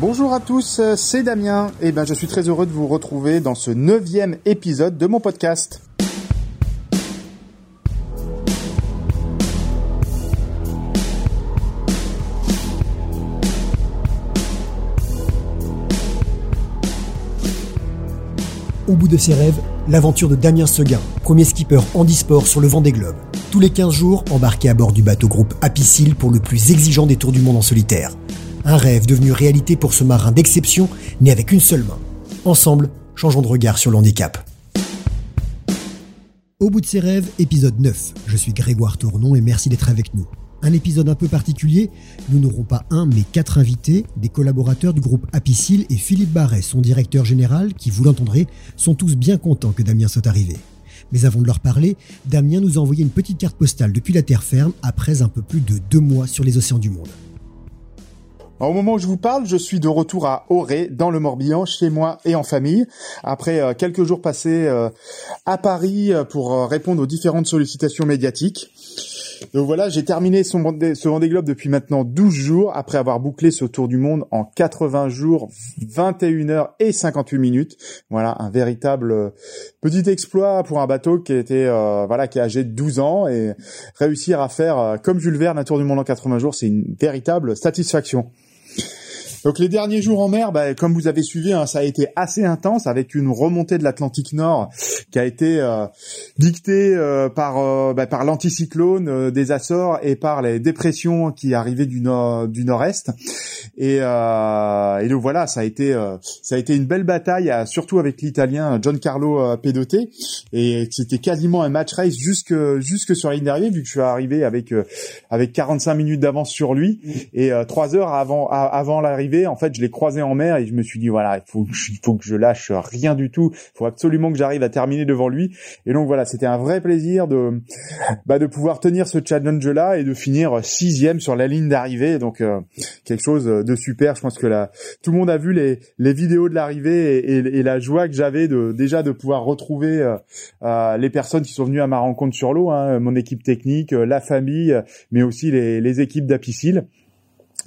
Bonjour à tous, c'est Damien. Et ben, je suis très heureux de vous retrouver dans ce neuvième épisode de mon podcast. Au bout de ses rêves, l'aventure de Damien Seguin, premier skipper handisport sur le vent des globes. Tous les 15 jours, embarqué à bord du bateau groupe Apicil pour le plus exigeant des tours du monde en solitaire. Un rêve devenu réalité pour ce marin d'exception, né avec une seule main. Ensemble, changeons de regard sur l'handicap. Au bout de ses rêves, épisode 9. Je suis Grégoire Tournon et merci d'être avec nous. Un épisode un peu particulier, nous n'aurons pas un mais quatre invités, des collaborateurs du groupe Apicil et Philippe Barret, son directeur général, qui, vous l'entendrez, sont tous bien contents que Damien soit arrivé. Mais avant de leur parler, Damien nous a envoyé une petite carte postale depuis la terre ferme après un peu plus de deux mois sur les océans du monde. Au moment où je vous parle, je suis de retour à Auray, dans le Morbihan, chez moi et en famille, après euh, quelques jours passés euh, à Paris euh, pour répondre aux différentes sollicitations médiatiques. Donc voilà, j'ai terminé ce Vendée Globe depuis maintenant 12 jours, après avoir bouclé ce tour du monde en 80 jours, 21 heures et 58 minutes. Voilà, un véritable petit exploit pour un bateau qui était voilà qui est âgé de 12 ans et réussir à faire comme Jules Verne un tour du monde en 80 jours, c'est une véritable satisfaction. Donc les derniers jours en mer, bah, comme vous avez suivi, hein, ça a été assez intense avec une remontée de l'Atlantique Nord qui a été euh, dictée euh, par euh, bah, par l'anticyclone des Açores et par les dépressions qui arrivaient du nord du nord-est. Et, et donc voilà, ça a été ça a été une belle bataille, surtout avec l'Italien Giancarlo Pedote. Et c'était quasiment un match race jusque jusque sur la ligne d'arrivée, vu que je suis arrivé avec avec 45 minutes d'avance sur lui et trois heures avant avant l'arrivée en fait, je l'ai croisé en mer et je me suis dit voilà, il faut, que je lâche rien du tout. Il faut absolument que j'arrive à terminer devant lui. Et donc voilà, c'était un vrai plaisir de, bah, de pouvoir tenir ce challenge-là et de finir sixième sur la ligne d'arrivée. Donc euh, quelque chose de super. Je pense que là, tout le monde a vu les, vidéos de l'arrivée et, la joie que j'avais de déjà de pouvoir retrouver euh, euh, les personnes qui sont venues à ma rencontre sur l'eau, hein, mon équipe technique, la famille, mais aussi les, les équipes d'Apicil.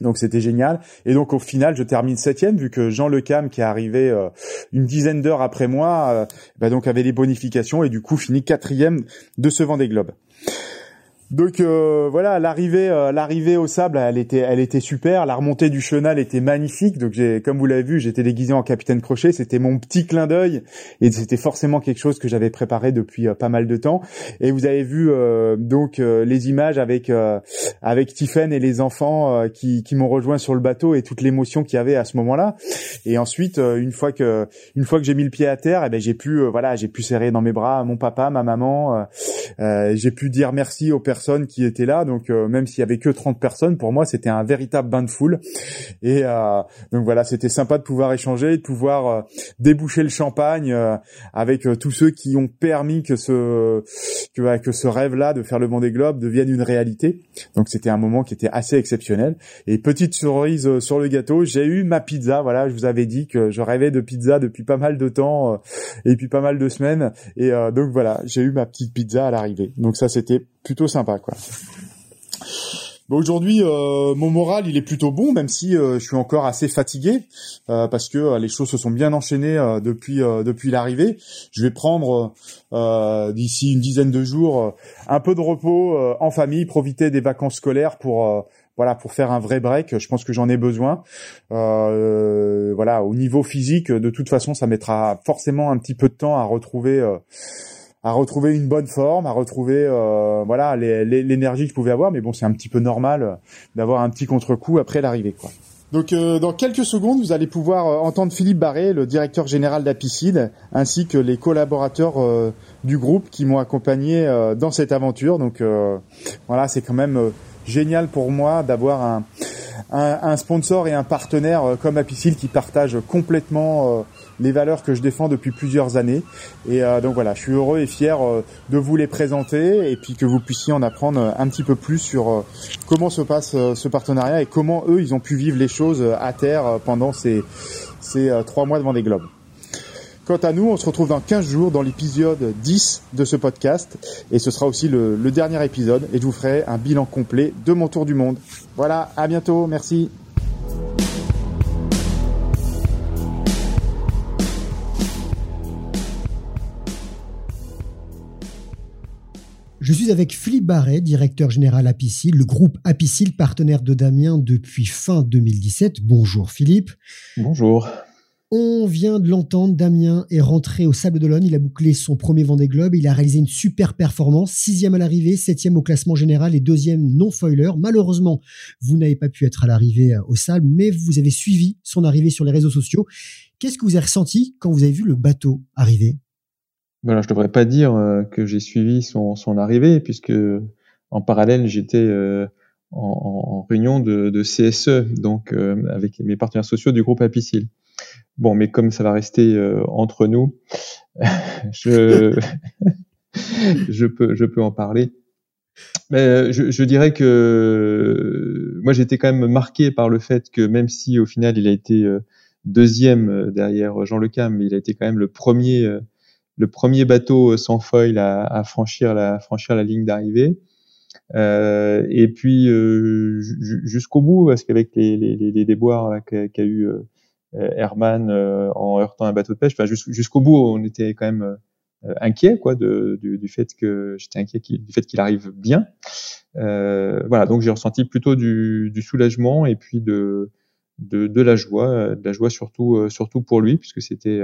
Donc c'était génial. Et donc au final, je termine septième vu que Jean Lecam qui est arrivé euh, une dizaine d'heures après moi, euh, bah donc avait les bonifications et du coup finit quatrième de ce Vendée Globe. Donc euh, voilà, l'arrivée, euh, l'arrivée au sable, elle était, elle était super. La remontée du chenal était magnifique. Donc j'ai, comme vous l'avez vu, j'étais déguisé en capitaine Crochet. C'était mon petit clin d'œil et c'était forcément quelque chose que j'avais préparé depuis euh, pas mal de temps. Et vous avez vu donc les images avec avec Tiffen et les enfants qui, qui m'ont rejoint sur le bateau et toute l'émotion qu'il y avait à ce moment-là. Et ensuite, une fois que une fois que j'ai mis le pied à terre, eh ben j'ai pu voilà, j'ai pu serrer dans mes bras mon papa, ma maman. j'ai pu dire merci aux personnes qui étaient là. Donc euh, même s'il y avait que 30 personnes, pour moi c'était un véritable bain de foule. Et euh, donc voilà, c'était sympa de pouvoir échanger, de pouvoir euh, déboucher le champagne avec tous ceux qui ont permis que ce que, que ce rêve-là de faire le Vendée Globe devienne une réalité. Donc c'était un moment qui était assez exceptionnel. Et petite cerise sur le gâteau, j'ai eu ma pizza. Voilà, je vous avais dit que je rêvais de pizza depuis pas mal de temps et depuis pas mal de semaines. Et donc voilà, j'ai eu ma petite pizza à l'arrivée. Donc ça c'était plutôt sympa aujourd'hui, euh, mon moral il est plutôt bon, même si euh, je suis encore assez fatigué euh, parce que les choses se sont bien enchaînées depuis depuis l'arrivée. Je vais prendre d'ici une dizaine de jours un peu de repos en famille, profiter des vacances scolaires pour voilà pour faire un vrai break. Je pense que j'en ai besoin. voilà, au niveau physique, de toute façon, ça mettra forcément un petit peu de temps à retrouver à retrouver une bonne forme, à retrouver euh, voilà l'énergie que je pouvais avoir. Mais bon, c'est un petit peu normal euh, d'avoir un petit contre-coup après l'arrivée, quoi. Donc euh, dans quelques secondes, vous allez pouvoir entendre Philippe Barré, le directeur général d'Apicide, ainsi que les collaborateurs du groupe qui m'ont accompagné dans cette aventure. Donc voilà, c'est quand même génial pour moi d'avoir un, un, un, sponsor et un partenaire comme Apicile qui partagent complètement les valeurs que je défends depuis plusieurs années. Et euh, donc voilà, je suis heureux et fier euh, de vous les présenter et puis que vous puissiez en apprendre un petit peu plus sur euh, comment se passe ce partenariat et comment eux, ils ont pu vivre les choses à terre pendant ces, ces trois mois devant des globes. Quant à nous, on se retrouve dans 15 jours dans l'épisode 10 de ce podcast et ce sera aussi le, le dernier épisode et je vous ferai un bilan complet de mon tour du monde. Voilà, à bientôt, merci. Je suis avec Philippe Barret, directeur général Apicil, le groupe Apicil, partenaire de Damien depuis fin 2017. Bonjour Philippe. Bonjour. On vient de l'entendre, Damien est rentré au Sable d'Olonne, il a bouclé son premier Vendée Globe, il a réalisé une super performance, sixième à l'arrivée, septième au classement général et deuxième non-foiler. Malheureusement, vous n'avez pas pu être à l'arrivée euh, au Sable, mais vous avez suivi son arrivée sur les réseaux sociaux. Qu'est-ce que vous avez ressenti quand vous avez vu le bateau arriver? Voilà, je devrais pas dire euh, que j'ai suivi son, son arrivée, puisque en parallèle, j'étais euh, en, réunion de, de CSE, donc avec mes partenaires sociaux du groupe Apicil. Bon, mais comme ça va rester euh, entre nous, je, je, peux, je peux en parler. Mais euh, je, je, dirais que moi j'étais quand même marqué par le fait que même si au final il a été euh, deuxième derrière Jean Le Cam, il a été quand même le premier, le premier bateau sans foil à, à franchir la franchir la ligne d'arrivée. Euh, et puis jusqu'au bout, parce qu'avec les, les, les déboires qu'a eu euh, Herman euh, en heurtant un bateau de pêche. Enfin, jusqu'au bout, on était quand même euh, inquiet quoi de, du, du, fait que j'étais inquiet du fait qu'il arrive bien. Euh, voilà, donc j'ai ressenti plutôt du, du, soulagement et puis de, de, de, la joie, de la joie surtout surtout pour lui puisque c'était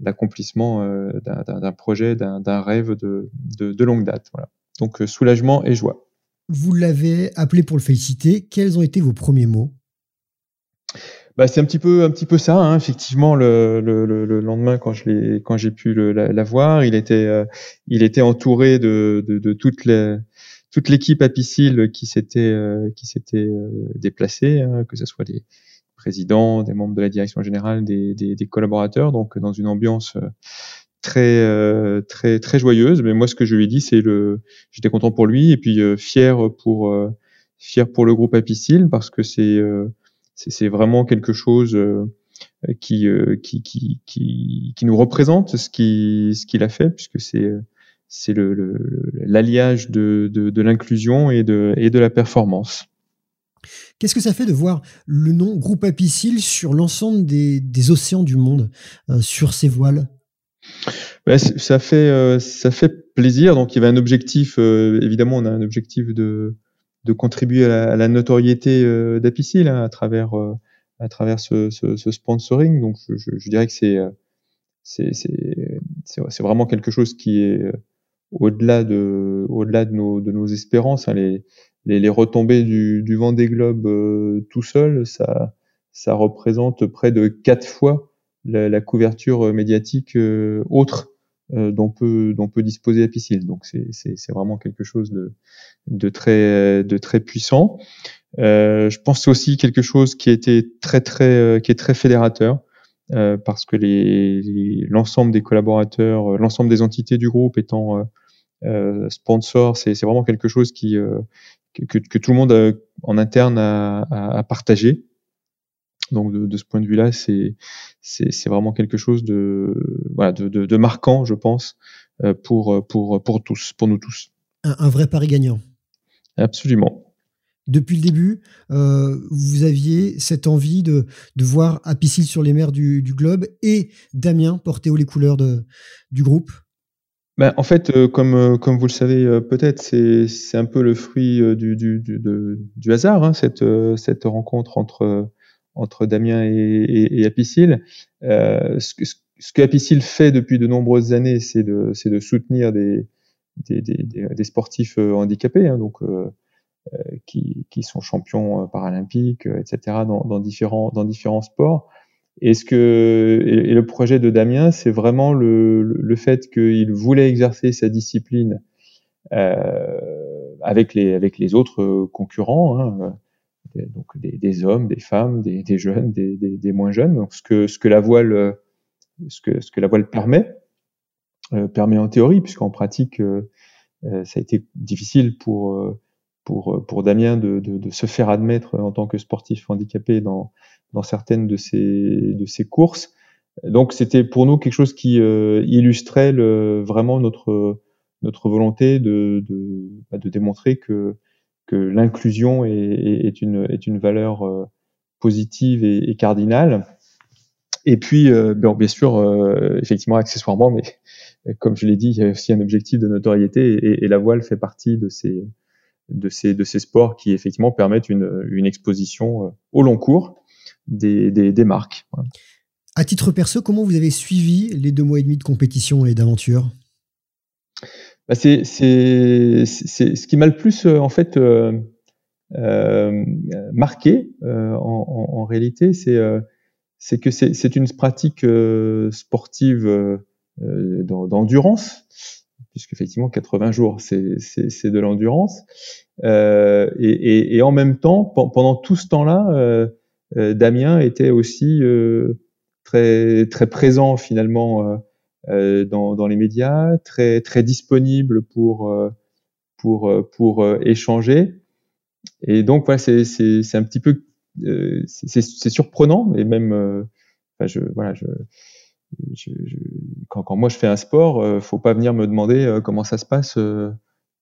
l'accomplissement d'un projet, d'un rêve de, de, de, longue date. Voilà. Donc soulagement et joie. Vous l'avez appelé pour le féliciter. Quels ont été vos premiers mots? Bah, c'est un petit peu un petit peu ça hein. effectivement le, le, le, lendemain quand je l'ai quand j'ai pu le, la, la, voir il était euh, il était entouré de, de, de toute les, toute l'équipe apicile qui s'était euh, qui s'était euh, déplacée hein, que ce soit des présidents des membres de la direction générale des, des, des collaborateurs donc dans une ambiance très très très joyeuse mais moi ce que je lui ai dit c'est le j'étais content pour lui et puis fier pour fier pour le groupe apicile parce que c'est c'est vraiment quelque chose euh, qui, euh, qui, qui, qui, qui, nous représente ce qu'il ce qu'il a fait, puisque c'est c'est l'alliage le, de, de, de l'inclusion et de, et de la performance. Qu'est-ce que ça fait de voir le nom Groupe Apicile sur l'ensemble des, océans du monde, euh, sur ces voiles? Ça fait ça fait plaisir. Donc il y avait un objectif. évidemment, on a un objectif de de contribuer à la, notoriété euh, d'Apicil hein, à travers euh, à travers ce, sponsoring. Donc je, je, dirais que euh, c'est c'est vraiment quelque chose qui est au-delà de au-delà de nos de nos espérances. Hein, les, les, les retombées du, du Vendée Globe tout seul, ça ça représente près de quatre fois la, la couverture médiatique autre euh, dont peut dont peut disposer Apicil. Donc c'est c'est vraiment quelque chose de de très de très puissant. Euh, je pense aussi quelque chose qui été très très euh, qui est très fédérateur. Euh, parce que les, l'ensemble des collaborateurs, euh, l'ensemble des entités du groupe étant euh, sponsors, c'est, vraiment quelque chose qui que, que, tout le monde en interne a, a, a partagé. Donc de, de, ce point de vue-là, c'est c'est vraiment quelque chose de voilà de, de, de marquant, je pense, euh, pour pour pour tous, pour nous tous. Un, un vrai pari gagnant. Absolument. Depuis le début, euh, vous aviez cette envie de, de voir Apicil sur les mers du, du, globe et Damien porter haut les couleurs de, du groupe? Ben, en fait, euh, comme, euh, comme vous le savez euh, peut-être, c'est, c'est un peu le fruit du, du, du, du hasard, hein, cette, cette rencontre entre, entre Damien et, et, et Apicil. Euh, ce, ce que Apicil fait depuis de nombreuses années, c'est de, c'est de soutenir des, des, des, des sportifs euh, handicapés, hein, donc euh, euh, qui, qui sont champions paralympiques, etc., dans, dans, différents, dans différents sports. Et, ce que, et, le projet de Damien, c'est vraiment le, le fait qu'il voulait exercer sa discipline euh, avec, les, avec les autres concurrents. Hein, donc des, des, hommes, des femmes, des, des jeunes, des, des, moins jeunes. Donc ce que ce que la voile ce que ce que la voile permet euh, permet en théorie, puisqu'en pratique euh, euh, ça a été difficile pour pour pour Damien de, de, de, se faire admettre en tant que sportif handicapé dans dans certaines de ses de ses courses. Donc c'était pour nous quelque chose qui illustrait le, vraiment notre notre volonté de, de, bah, de démontrer que que l'inclusion est, est, une, est une valeur euh, positive et, et, cardinale. Et puis, bon, bien sûr, effectivement, accessoirement, mais comme je l'ai dit, il y a aussi un objectif de notoriété et, et la voile fait partie de ces, de ces, de ces sports qui effectivement permettent une, une exposition au long cours des, des, des marques. À titre perso, comment vous avez suivi les deux mois et demi de compétition et d'aventure? Bah c'est, c'est, c'est ce qui m'a le plus en fait euh, euh, marqué euh, en, en, en, réalité, c'est euh, c'est que c'est, c'est une pratique euh, sportive d'endurance, puisqu'effectivement 80 jours c'est, de l'endurance, et, et, en même temps pendant tout ce temps-là, Damien était aussi très présent finalement euh, euh, dans, les médias, très disponible pour euh, échanger. Et donc voilà, c'est un petit peu c'est surprenant et même voilà je, je, quand, quand, moi je fais un sport, euh, faut pas venir me demander euh, comment ça se passe euh,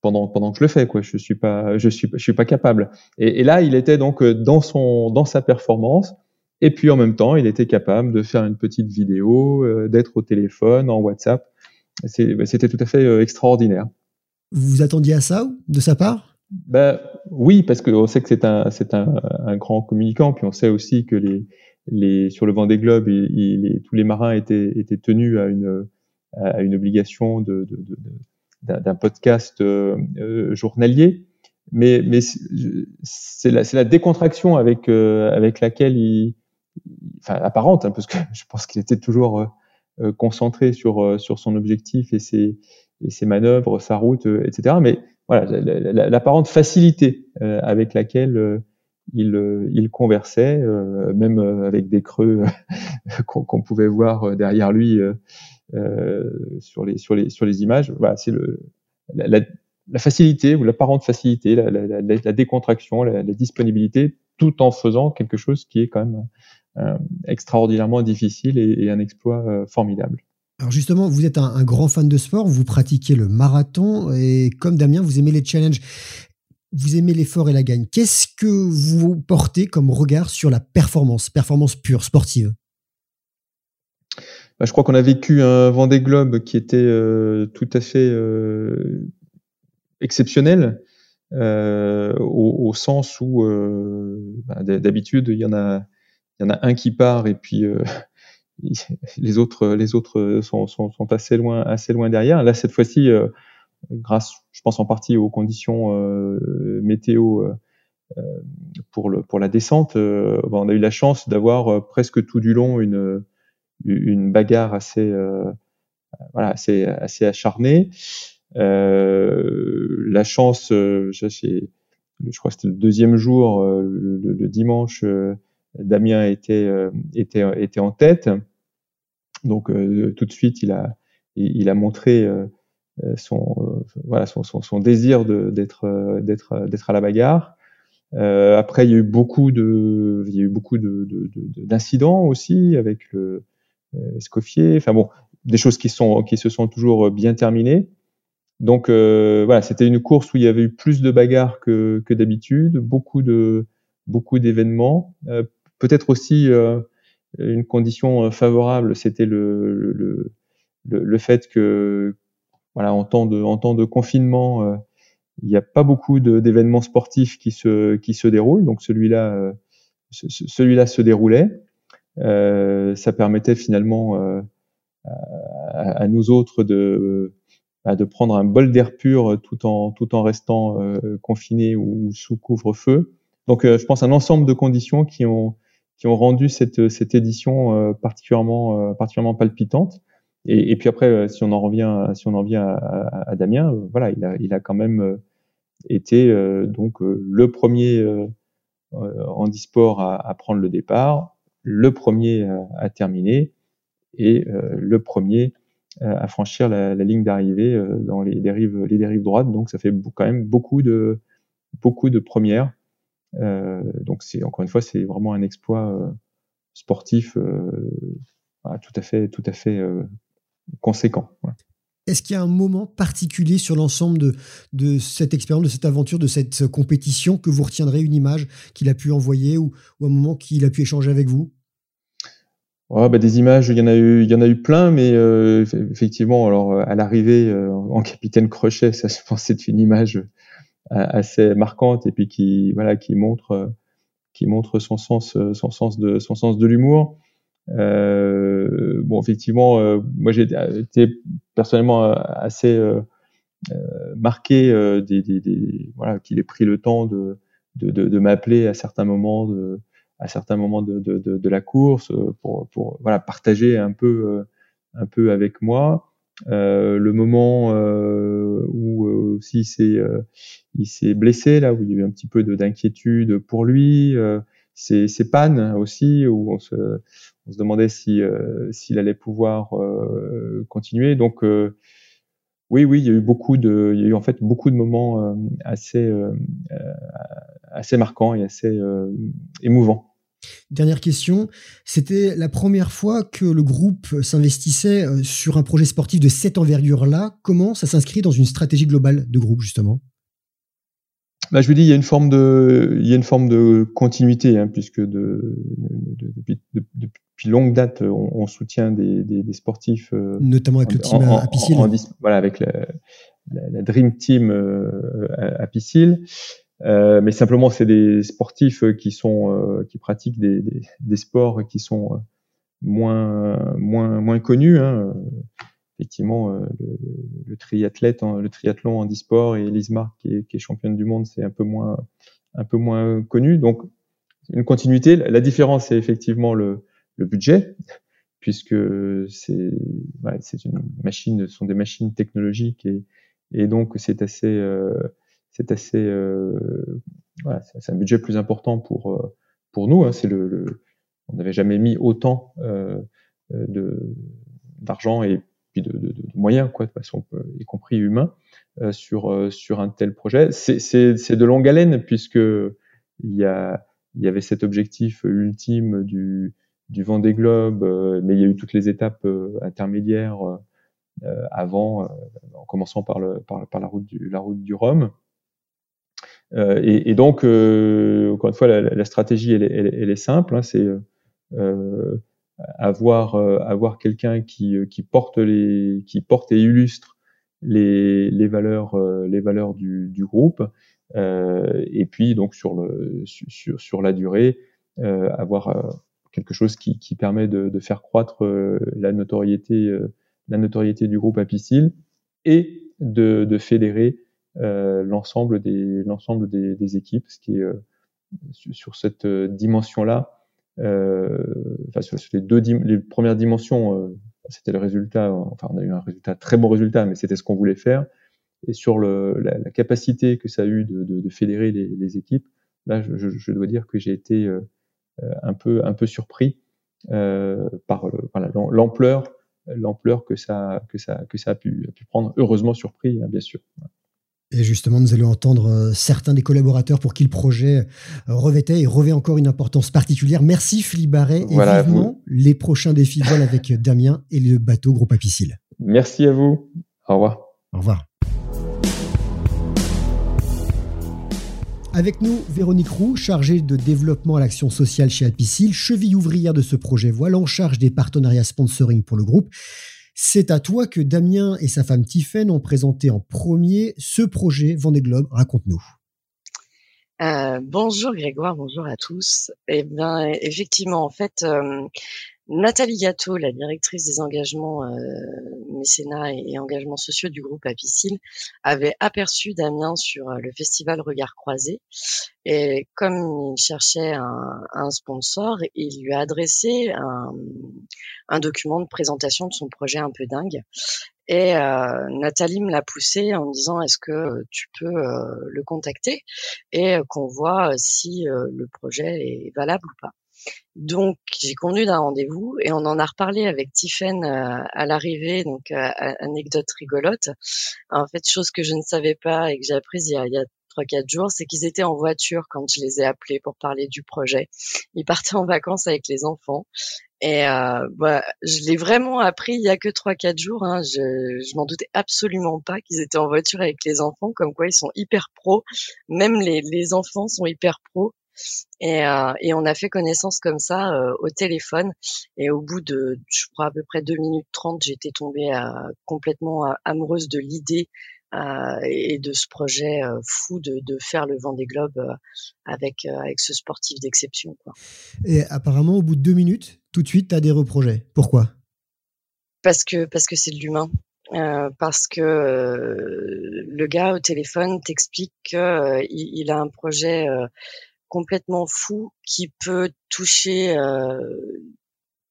pendant pendant que je le fais quoi. Je suis pas je suis je suis pas capable. Et, et là, il était donc dans son dans sa performance et puis en même temps, il était capable de faire une petite vidéo, euh, d'être au téléphone, en WhatsApp. Bah, c'était tout à fait euh, extraordinaire. Vous vous attendiez à ça de sa part? Ben, Oui, parce qu'on sait que c'est un, un, un, grand communicant, puis on sait aussi que les, les, sur le vent des globes, il, tous les marins étaient, étaient tenus à une, à une obligation de, de, de, d'un podcast euh, euh, journalier. Mais, mais c'est la, la, décontraction avec, euh, avec laquelle il, enfin apparente, hein, parce que je pense qu'il était toujours euh, euh, concentré sur sur son objectif et ses et ses manœuvres, sa route, etc. Mais voilà, l'apparente facilité avec laquelle il, il conversait, même avec des creux qu'on pouvait voir derrière lui sur les images. C'est la, facilité ou l'apparente facilité, la, décontraction, la, disponibilité, tout en faisant quelque chose qui est quand même euh, extraordinairement difficile et, un exploit euh, formidable. Alors justement, vous êtes un, grand fan de sport, vous pratiquez le marathon et comme Damien, vous aimez les challenges, vous aimez l'effort et la gagne. Qu'est-ce que vous portez comme regard sur la performance, performance pure, sportive? Bah, Je crois qu'on a vécu un Vendée Globe qui était euh, tout à fait exceptionnel. au, sens où bah, d'habitude il y en a un qui part et puis euh, les autres les autres sont, sont, assez loin assez loin derrière. Là cette fois-ci, euh, grâce, je pense en partie aux conditions euh, météo pour le pour la descente, ben, on a eu la chance d'avoir presque tout du long une une bagarre assez voilà assez assez acharnée. la chance, je, je crois que c'était le deuxième jour, le, dimanche Damien était, euh, était, était en tête. Donc euh, tout de suite, il a, il, a montré euh, son, voilà, son, désir d'être d'être d'être à la bagarre. Euh, après, il y a eu beaucoup d'incidents aussi avec le Escoffier. Enfin bon, des choses qui se sont toujours bien terminées. Donc euh, voilà, c'était une course où il y avait eu plus de bagarres que, d'habitude, beaucoup d'événements, euh, peut-être aussi euh, une condition euh, favorable, c'était le, fait que voilà, en temps de, en temps de confinement, euh, il n'y a pas beaucoup d'événements sportifs qui se, qui se déroulent. Donc celui-là, celui-là se déroulait. Euh, ça permettait finalement euh, à, à, nous autres de, bah, de prendre un bol d'air pur tout en, tout en restant euh, confinés ou sous couvre-feu. Donc je pense un ensemble de conditions qui ont, qui ont rendu cette, cette édition euh, particulièrement, euh, particulièrement palpitante. Et, puis après, euh, si on en revient, si on en revient à, Damien, voilà, il a, il a quand même été donc le premier en e-sport à, à, prendre le départ, le premier à, terminer et le premier à franchir la, la ligne d'arrivée dans les dérives, les dérives droites. Donc ça fait quand même beaucoup de, beaucoup de premières. Euh, donc c'est encore une fois, c'est vraiment un exploit euh, sportif euh, tout à fait, tout à fait conséquent. Est-ce qu'il y a un moment particulier sur l'ensemble de, de cette expérience, de cette aventure, de cette compétition que vous retiendrez une image qu'il a pu envoyer ou, ou un moment qu'il a pu échanger avec vous? Oh, bah, des images, il y en a eu, il y en a eu plein, mais euh, effectivement, alors à l'arrivée euh, en capitaine Crochet, ça, je pense, c'est une image euh, assez marquante et puis qui, voilà, qui montre, qui montre son sens, son sens de, son sens de l'humour. Bon, effectivement, moi j'ai été personnellement assez marqué des, des, des, voilà, qu'il ait pris le temps de, de, de, de m'appeler à certains moments de à certains moments de, de, la course euh, pour, pour voilà, partager un peu, euh, un peu avec moi. Euh, le moment euh, où euh, aussi il s'est blessé, là où il y a eu un petit peu d'inquiétude pour lui, c'est, c'est pannes aussi, où on se, on se demandait si, s'il allait pouvoir continuer. Donc oui, oui, il y a eu beaucoup de, il y a eu en fait beaucoup de moments assez, assez marquants et assez émouvants. Dernière question, c'était la première fois que le groupe s'investissait euh, sur un projet sportif de cette envergure-là. Comment ça s'inscrit dans une stratégie globale de groupe, justement? Bah, je vous dis, il y a une forme de, il y a une forme de continuité, hein, puisque de, depuis, longue date, on, soutient des, sportifs, euh, notamment avec le team Apicil. voilà, avec la, Dream Team euh, Apicil. Euh, mais simplement, c'est des sportifs euh, qui sont euh, qui pratiquent des, des, des, sports qui sont moins moins moins connus. Hein. Effectivement, le, le, triathlète, le triathlon en e-sport et Lismar qui est, qui est championne du monde, c'est un peu moins un peu moins connu. Donc une continuité. La différence, c'est effectivement le, le budget, puisque c'est ouais, une machine, ce sont des machines technologiques et, et donc c'est assez euh, c'est assez, euh, voilà, c'est un budget plus important pour euh, pour nous. Hein, c'est le, le, on n'avait jamais mis autant euh, de d'argent et puis de, de, de, moyens, quoi, de façon, y compris humain, euh, sur sur un tel projet. C'est de longue haleine puisque il y a il y avait cet objectif ultime du du Vendée Globe, mais il y a eu toutes les étapes intermédiaires avant, en commençant par le par, par la route du la route du Rhum. Euh, et, et, donc, euh, encore une fois, la, la stratégie, elle, elle, elle, est simple. Hein, c'est euh, avoir avoir quelqu'un qui, qui porte les qui porte et illustre les, les valeurs les valeurs du, du groupe euh, et puis donc sur le sur sur la durée euh, avoir quelque chose qui, qui permet de, de faire croître la notoriété la notoriété du groupe Apicil et de, de fédérer euh, l'ensemble des l'ensemble des, des, équipes, ce qui est euh, sur cette euh, dimension-là, enfin sur les deux les premières dimensions, c'était le résultat. Enfin, on a eu un résultat très bon résultat, mais c'était ce qu'on voulait faire. Et sur le, la, la, capacité que ça a eu de, de, de fédérer les, les, équipes, là, je, je, dois dire que j'ai été un peu un peu surpris euh, par voilà, l'ampleur l'ampleur que ça que ça que ça a pu, a pu prendre. Heureusement surpris, hein, bien sûr. Et justement, nous allons entendre euh, certains des collaborateurs pour qui le projet euh, revêtait et revêt encore une importance particulière. Merci Philippe Barret et vivement les prochains défis vol avec Damien et le bateau Groupe Apicile. Merci à vous. Au revoir. Au revoir. Avec nous, Véronique Roux, chargée de développement à l'action sociale chez Apicil, cheville ouvrière de ce projet voile en charge des partenariats sponsoring pour le groupe. C'est à toi que Damien et sa femme Tiffaine ont présenté en premier ce projet Vendée Globe. Raconte-nous. Euh, bonjour Grégoire, bonjour à tous. Eh bien, effectivement, en fait, euh, Nathalie Gâteau, la directrice des engagements euh, mécénat et, engagements sociaux du groupe Apicil, avait aperçu Damien sur euh, le festival Regard Croisé. Et comme il cherchait un, sponsor, il lui a adressé un, document de présentation de son projet un peu dingue. Et euh, Nathalie me l'a poussé en me disant est-ce que tu peux euh, le contacter et qu'on voit si euh, le projet est valable ou pas. Donc, j'ai convenu d'un rendez-vous et on en a reparlé avec Tiffen euh, à l'arrivée. Donc, euh, anecdote rigolote. En fait, chose que je ne savais pas et que j'ai apprise il y a, il y a 3-4 jours, c'est qu'ils étaient en voiture quand je les ai appelés pour parler du projet. Ils partaient en vacances avec les enfants. Et euh, bah, je l'ai vraiment appris il y a que 3-4 jours. Hein. Je, je m'en doutais absolument pas qu'ils étaient en voiture avec les enfants, comme quoi ils sont hyper pros. Même les, les enfants sont hyper pros. Et, euh, et on a fait connaissance comme ça euh, au téléphone. Et au bout de, je crois, à peu près 2 minutes 30, j'étais tombée complètement amoureuse de l'idée et de ce projet fou de, de, faire le Vendée Globe avec, avec ce sportif d'exception. Et apparemment, au bout de deux minutes, tout de suite, tu as des reprojets. Pourquoi? Parce que parce que c'est de l'humain. Euh, parce que euh, le gars au téléphone t'explique qu'il euh, il a un projet complètement fou qui peut toucher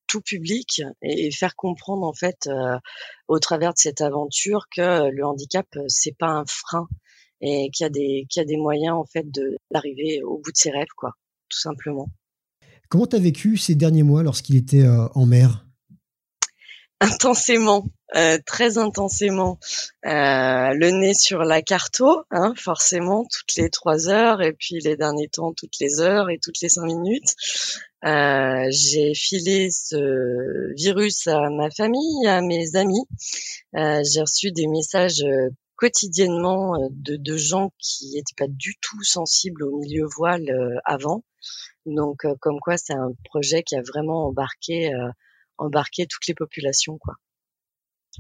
tout public et, faire comprendre en fait au travers de cette aventure que le handicap c'est pas un frein et qu'il y a des qu'il y a des moyens en fait de d'arriver au bout de ses rêves quoi tout simplement. Comment tu as vécu ces derniers mois lorsqu'il était en mer? Intensément, euh, très intensément, euh, le nez sur la carto, hein, forcément, toutes les trois heures, et puis les derniers temps, toutes les heures et toutes les cinq minutes. Euh, j'ai filé ce virus à ma famille, à mes amis. j'ai reçu des messages quotidiennement de, de gens qui n'étaient pas du tout sensibles au milieu voile avant. Donc, comme quoi, c'est un projet qui a vraiment embarqué embarquer toutes les populations, quoi.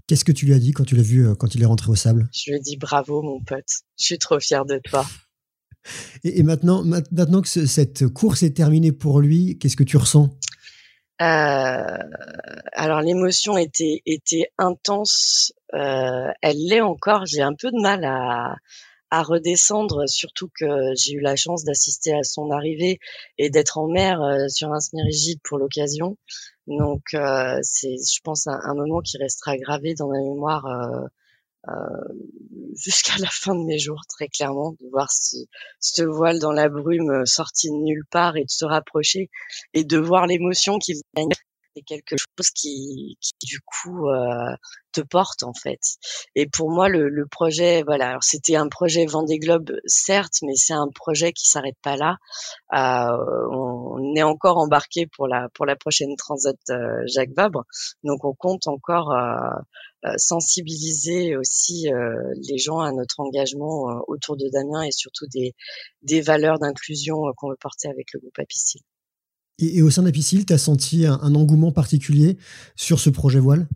Qu'est-ce que tu lui as dit quand tu l'as vu euh, quand il est rentré au sable? Je lui ai dit bravo mon pote, je suis trop fière de toi. Et, maintenant, maintenant que cette course est terminée pour lui, qu'est-ce que tu ressens? Euh, alors l'émotion était était intense, euh, elle l'est encore. J'ai un peu de mal à, à redescendre, surtout que j'ai eu la chance d'assister à son arrivée et d'être en mer sur un semi-rigide pour l'occasion. Donc euh, c'est, je pense, un, moment qui restera gravé dans ma mémoire euh, euh, jusqu'à la fin de mes jours, très clairement, de voir ce, ce, voile dans la brume sorti de nulle part et de se rapprocher et de voir l'émotion qu'il gagne c'est quelque chose qui, qui du coup euh, te porte en fait. Et pour moi, le, le projet, voilà, alors c'était un projet Vendée Globe, certes, mais c'est un projet qui s'arrête pas là. Euh, on, est encore embarqué pour la pour la prochaine Transat euh, Jacques Vabre, donc on compte encore euh, euh, sensibiliser aussi les gens à notre engagement autour de Damien et surtout des des valeurs d'inclusion qu'on veut porter avec le groupe Apicile. Et, au sein d'Apicil, tu as senti un, engouement particulier sur ce projet voile?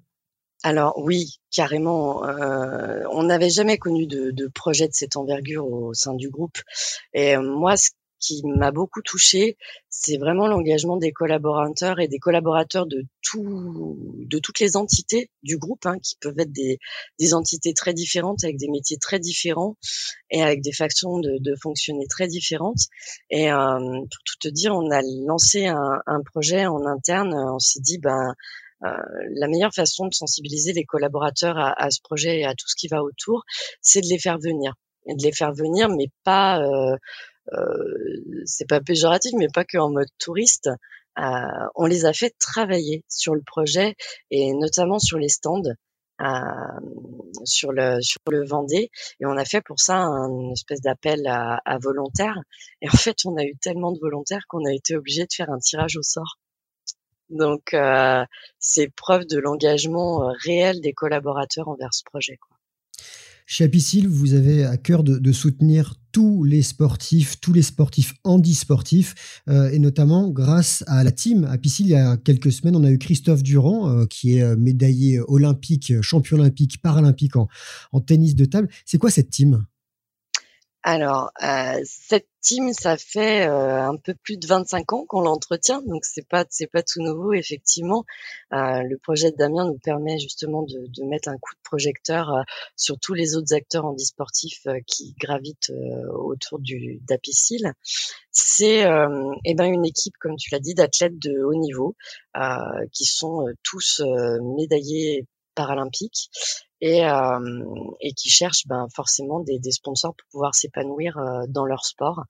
Alors oui, carrément. Euh, on n'avait jamais connu de, projet de cette envergure au sein du groupe. Et moi, ce qui m'a beaucoup touché, c'est vraiment l'engagement des collaborateurs et des collaborateurs de tout, de toutes les entités du groupe, hein, qui peuvent être des, des, entités très différentes avec des métiers très différents et avec des façons de, de fonctionner très différentes. Et euh, pour tout te dire, on a lancé un, un projet en interne. On s'est dit, ben euh, la meilleure façon de sensibiliser les collaborateurs à, à, ce projet et à tout ce qui va autour, c'est de les faire venir et de les faire venir, mais pas euh, c'est pas péjoratif, mais pas que en mode touriste. Euh, on les a fait travailler sur le projet et notamment sur les stands. Euh, sur le sur le Vendée et on a fait pour ça une espèce d'appel à, à, volontaires et en fait on a eu tellement de volontaires qu'on a été obligé de faire un tirage au sort donc euh, c'est preuve de l'engagement réel des collaborateurs envers ce projet quoi. Chez Apicil, vous avez à cœur de, soutenir tous les sportifs, tous les sportifs handisportifs, euh, et notamment grâce à la team Apicil. Il y a quelques semaines, on a eu Christophe Durand, euh, qui est euh, médaillé olympique, champion olympique, paralympique en tennis de table. C'est quoi cette team? Alors, euh, cette team, ça fait euh, un peu plus de 25 ans qu'on l'entretient, donc c'est pas c'est pas tout nouveau effectivement. Euh, le projet de Damien nous permet justement de, mettre un coup de projecteur sur tous les autres acteurs handisportifs qui gravitent autour du d'Apicil. C'est eh ben une équipe, comme tu l'as dit, d'athlètes de haut niveau qui sont tous médaillés paralympiques et, euh, et qui cherchent ben, forcément des, des sponsors pour pouvoir s'épanouir euh, dans leur sport.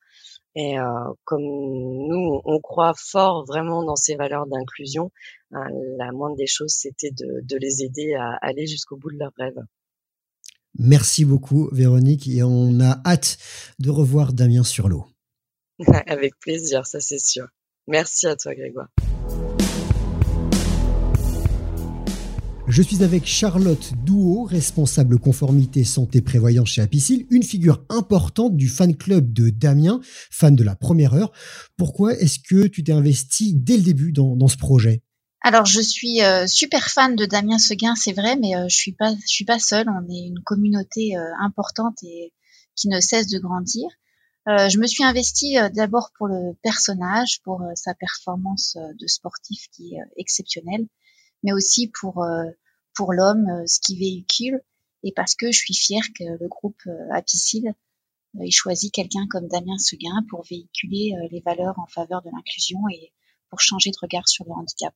Et euh, comme nous, on croit fort vraiment dans ces valeurs d'inclusion, euh, la moindre des choses, c'était de, de, les aider à aller jusqu'au bout de leurs rêves. Merci beaucoup, Véronique, et on a hâte de revoir Damien sur l'eau. Avec plaisir, ça c'est sûr. Merci à toi, Grégoire. Je suis avec Charlotte Douot, responsable conformité santé prévoyance chez Apicil, une figure importante du fan club de Damien, fan de la première heure. Pourquoi est-ce que tu t'es investi dès le début dans, ce projet? Alors je suis euh, super fan de Damien Seguin, c'est vrai, mais euh, je suis pas, je suis pas seule. On est une communauté euh, importante et qui ne cesse de grandir. je me suis investie d'abord pour le personnage, pour sa performance de sportif qui est exceptionnelle, mais aussi pour pour l'homme, ce qu'il véhicule, et parce que je suis fière que le groupe Apicil ait choisi quelqu'un comme Damien Seguin pour véhiculer les valeurs en faveur de l'inclusion et pour changer de regard sur le handicap.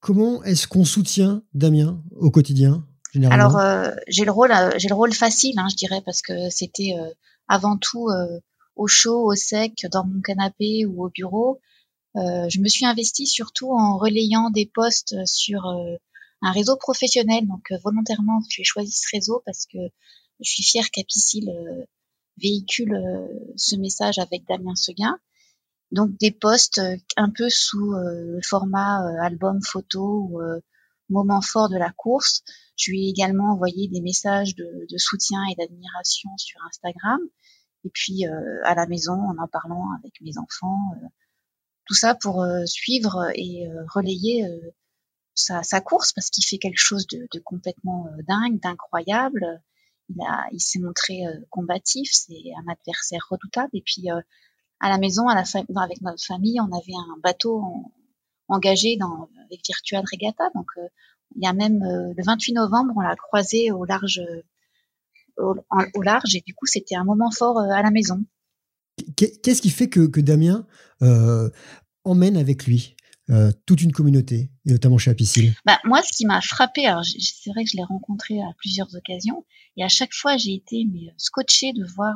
Comment est-ce qu'on soutient Damien au quotidien Alors euh, j'ai le rôle, euh, j'ai le rôle facile, hein, je dirais, parce que c'était euh, avant tout au chaud, au sec, dans mon canapé ou au bureau. Je me suis investie surtout en relayant des posts sur un réseau professionnel. Donc volontairement, j'ai choisi ce réseau parce que je suis fière qu'Apicil véhicule ce message avec Damien Seguin. Donc des posts euh, un peu sous euh, le format euh, album photo ou moment fort de la course. Je lui ai également envoyé des messages de, soutien et d'admiration sur Instagram. Et puis à la maison, en en parlant avec mes enfants, tout ça pour suivre et relayer sa, course parce qu'il fait quelque chose de, complètement dingue, d'incroyable. Il, il s'est montré combatif, c'est un adversaire redoutable. Et puis à la maison, à la avec notre famille, on avait un bateau engagé dans, avec Virtual Regatta. Donc, euh, il y a même euh, le 28 novembre, on l'a croisé au large, au, large, et du coup, c'était un moment fort euh, à la maison. Qu'est-ce qui fait que, que Damien emmène avec lui toute une communauté, et notamment chez Apicil bah, Moi, ce qui m'a frappé, alors c'est vrai que je l'ai rencontré à plusieurs occasions, et à chaque fois, j'ai été mais, scotché de voir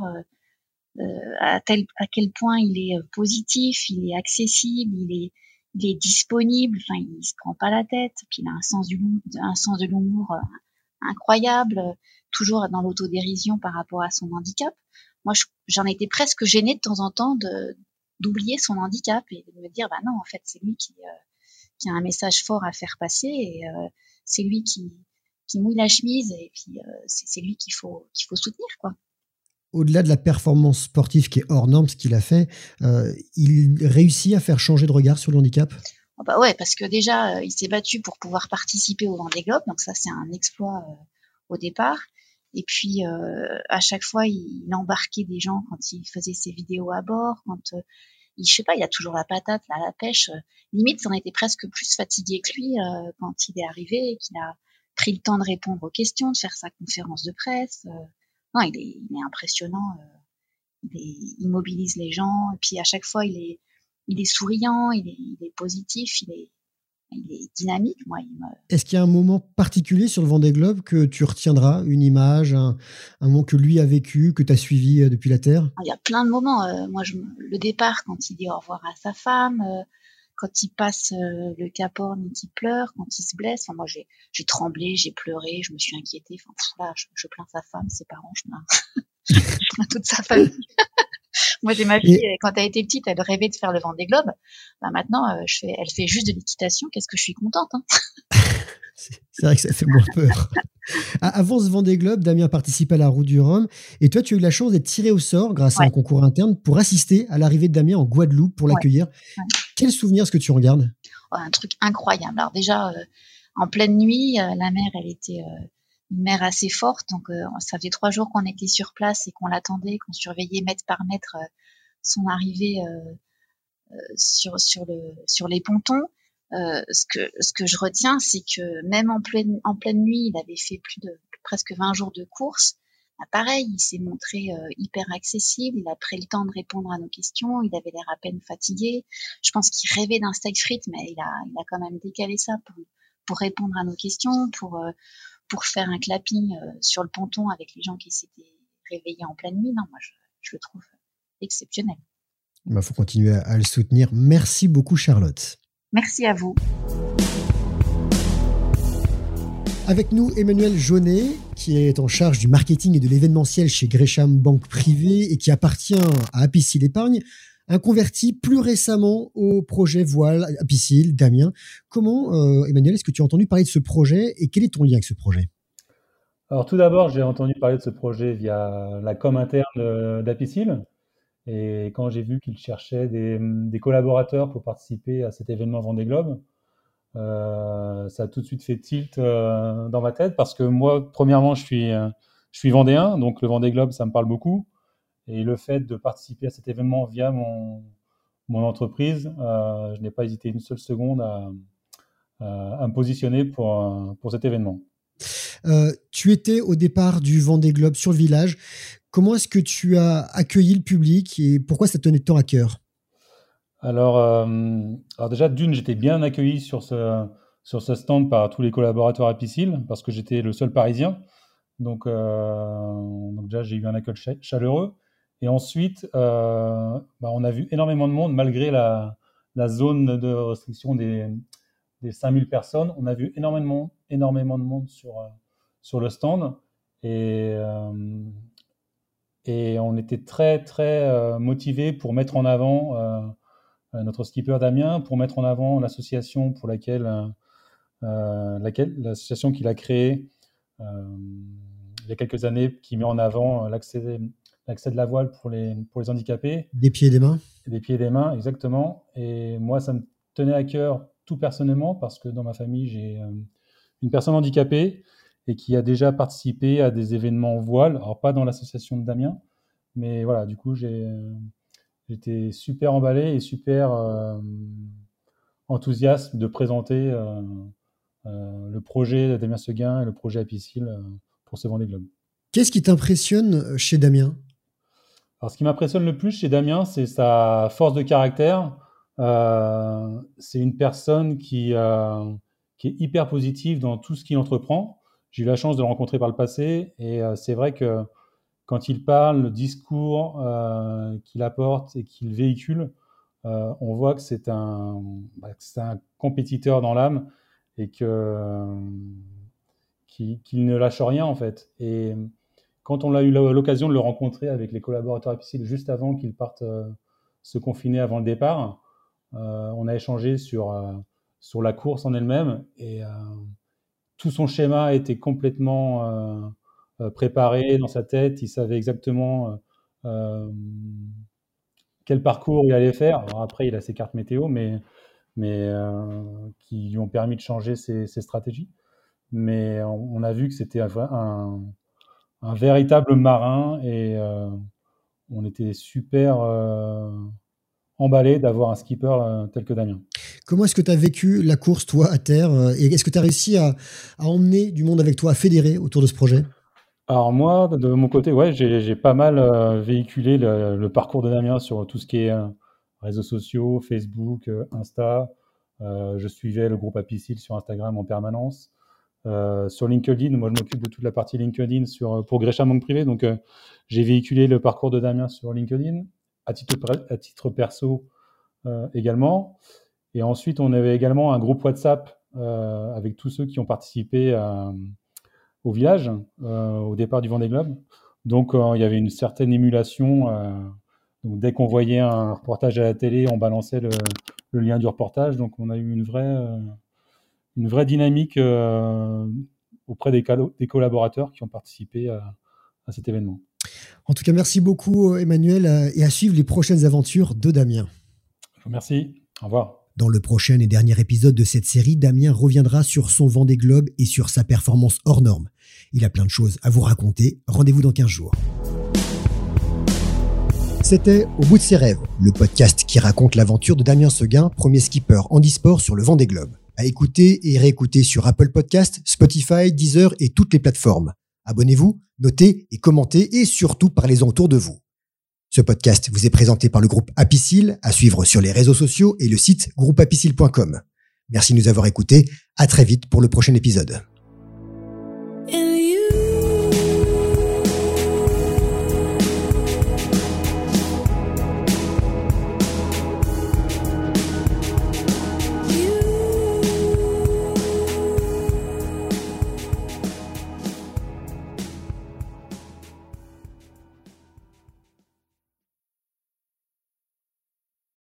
euh, à, tel, à quel point il est euh, positif, il est accessible, il est, il est disponible, enfin il se prend pas la tête, puis il a un sens de l'humour euh, incroyable, toujours dans l'autodérision par rapport à son handicap. Moi, j'en étais presque gênée de temps en temps de d'oublier son handicap et de me dire bah non en fait c'est lui qui qui a un message fort à faire passer et c'est lui qui qui mouille la chemise et puis c'est lui qu'il faut qu'il faut soutenir quoi au-delà de la performance sportive qui est hors norme, ce qu'il a fait, euh, il réussit à faire changer de regard sur le handicap? Oh bah ouais, parce que déjà, euh, il s'est battu pour pouvoir participer au Vendée Globe, donc ça c'est un exploit euh, au départ. Et puis à chaque fois, il, embarquait des gens quand il faisait ses vidéos à bord, quand il, je sais pas, il a toujours la patate, là, la pêche. limite, on était presque plus fatigué que lui quand il est arrivé et qu'il a pris le temps de répondre aux questions, de faire sa conférence de presse il est, impressionnant. Euh, il, mobilise les gens. Et puis à chaque fois, il est, il est souriant, il est, positif, il est, dynamique. Moi, Est-ce qu'il y a un moment particulier sur le Vendée Globe que tu retiendras, une image, un, moment que lui a vécu, que tu as suivi euh, depuis la Terre? Il y a plein de moments. Euh, moi, je, le départ, quand il dit au revoir à sa femme, quand il passe le Cap Horn et qu'il pleure, quand il se blesse. Enfin, moi, j'ai, tremblé, j'ai pleuré, je me suis inquiétée. Enfin, je, plains sa femme, ses parents, je plains, je plains toute sa famille. Moi, j'ai ma fille, quand elle était petite, elle rêvait de faire le vent des globes. Bah, maintenant, euh, je fais, elle fait juste de l'équitation. Qu'est-ce que je suis contente. Hein c'est vrai que ça fait moins peur. Avant ce Vendée Globe, Damien participe à la Route du Rhum et toi, tu as eu la chance d'être tiré au sort grâce à un concours interne pour assister à l'arrivée de Damien en Guadeloupe pour l'accueillir. Quel souvenir est-ce que tu regardes oh, Un truc incroyable. Alors déjà, euh, en pleine nuit, euh, la mer, elle était euh, une mer assez forte, donc ça faisait trois jours qu'on était sur place et qu'on l'attendait, qu'on surveillait mètre par mètre son arrivée sur, sur, le, sur les pontons. Euh, ce que ce que je retiens, c'est que même en pleine en pleine nuit, il avait fait plus de presque 20 jours de course. Bah, pareil, il s'est montré euh, hyper accessible. Il a pris le temps de répondre à nos questions. Il avait l'air à peine fatigué. Je pense qu'il rêvait d'un steak frites, mais il a il a quand même décalé ça pour pour répondre à nos questions, pour euh, pour faire un clapping sur le ponton avec les gens qui s'étaient réveillés en pleine nuit. Non, moi je, je le trouve exceptionnel. Il bah, faut continuer à le soutenir. Merci beaucoup, Charlotte. Merci à vous. Avec nous, Emmanuel Jaunet, qui est en charge du marketing et de l'événementiel chez Gresham Banque Privée et qui appartient à Apicil Épargne. Un converti plus récemment au projet Voile à Piscille, Damien. Comment, euh, Emmanuel, est-ce que tu as entendu parler de ce projet et quel est ton lien avec ce projet? Alors tout d'abord, j'ai entendu parler de ce projet via la com interne d'Apicil. Et quand j'ai vu qu'il cherchait des, des, collaborateurs pour participer à cet événement Vendée Globe, euh, ça a tout de suite fait tilt euh, dans ma tête parce que moi, premièrement, je suis, euh, je suis vendéen, donc le Vendée Globe, ça me parle beaucoup. Et le fait de participer à cet événement via mon, mon entreprise, je n'ai pas hésité une seule seconde à, à me positionner pour, pour cet événement. tu étais au départ du Vendée Globe sur le village. Comment est-ce que tu as accueilli le public et pourquoi ça tenait tant à cœur? Alors, euh, alors déjà, d'une, j'étais bien accueilli sur ce, sur ce stand par tous les collaborateurs à Piscille, parce que j'étais le seul Parisien. Donc, euh, donc déjà, j'ai eu un accueil chaleureux. Et ensuite, euh, bah, on a vu énormément de monde, malgré la, zone de restriction des, des 5000 personnes. On a vu énormément, énormément de monde sur, sur le stand. Et, et on était très, très motivés pour mettre en avant euh, notre skipper Damien, pour mettre en avant l'association pour euh, euh, laquelle l'association qu'il a créée il y a quelques années, qui met en avant l'accès l'accès de la voile pour les, pour les handicapés. Des pieds et des mains Des pieds et des mains, exactement. Et moi, ça me tenait à cœur tout personnellement parce que dans ma famille, j'ai une personne handicapée et qui a déjà participé à des événements voile. Alors, pas dans l'association de Damien, mais voilà, du coup, j'ai j'étais super emballé et super euh, enthousiaste de présenter euh, euh, le projet de Damien Seguin et le projet Apicil pour ce Vendée Globe. Qu'est-ce qui t'impressionne chez Damien? Alors, ce qui m'impressionne le plus chez Damien, c'est sa force de caractère. c'est une personne qui, qui est hyper positive dans tout ce qu'il entreprend. J'ai eu la chance de le rencontrer par le passé et c'est vrai que quand il parle, le discours euh, qu'il apporte et qu'il véhicule, euh, on voit que c'est un, bah, un, compétiteur dans l'âme et que qu'il ne lâche rien en fait. Quand on a eu l'occasion de le rencontrer avec les collaborateurs Apicil juste avant qu'il parte euh, se confiner avant le départ, on a échangé sur, sur la course en elle-même et tout son schéma était complètement euh, préparé dans sa tête, il savait exactement euh, euh, quel parcours il allait faire. Après, il a ses cartes météo, mais, mais qui lui ont permis de changer ses, stratégies. Mais on, a vu que c'était un, un, véritable marin et on était super emballé d'avoir un skipper tel que Damien. Comment est-ce que tu as vécu la course, toi, à terre Et est-ce que tu as réussi à, à, emmener du monde avec toi, à fédérer autour de ce projet? Alors moi, de mon côté, ouais, j'ai pas mal euh, véhiculé le, parcours de Damien sur tout ce qui est euh, réseaux sociaux, Facebook, euh, Insta. je suivais le groupe Apicil sur Instagram en permanence. Sur LinkedIn, moi je m'occupe de toute la partie LinkedIn sur, pour Gresham Monk Privé, donc j'ai véhiculé le parcours de Damien sur LinkedIn, à titre, à titre perso également. Et ensuite, on avait également un groupe WhatsApp avec tous ceux qui ont participé au village euh, au départ du Vendée Globe. Donc euh, il y avait une certaine émulation. Euh, donc, dès qu'on voyait un reportage à la télé, on balançait le, lien du reportage. Donc on a eu une vraie, une vraie dynamique auprès des, des, collaborateurs qui ont participé à, à, cet événement. En tout cas, merci beaucoup Emmanuel et à suivre les prochaines aventures de Damien. Merci. Au revoir. Dans le prochain et dernier épisode de cette série, Damien reviendra sur son Vendée Globe et sur sa performance hors norme. Il a plein de choses à vous raconter. Rendez-vous dans 15 jours. C'était Au bout de ses rêves, le podcast qui raconte l'aventure de Damien Seguin, premier skipper handisport sur le Vendée Globe. À écouter et réécouter sur Apple Podcast, Spotify, Deezer et toutes les plateformes. Abonnez-vous, notez et commentez et surtout parlez-en autour de vous. Ce podcast vous est présenté par le groupe Apicil, à suivre sur les réseaux sociaux et le site groupeapicil.com. Merci de nous avoir écoutés. À très vite pour le prochain épisode.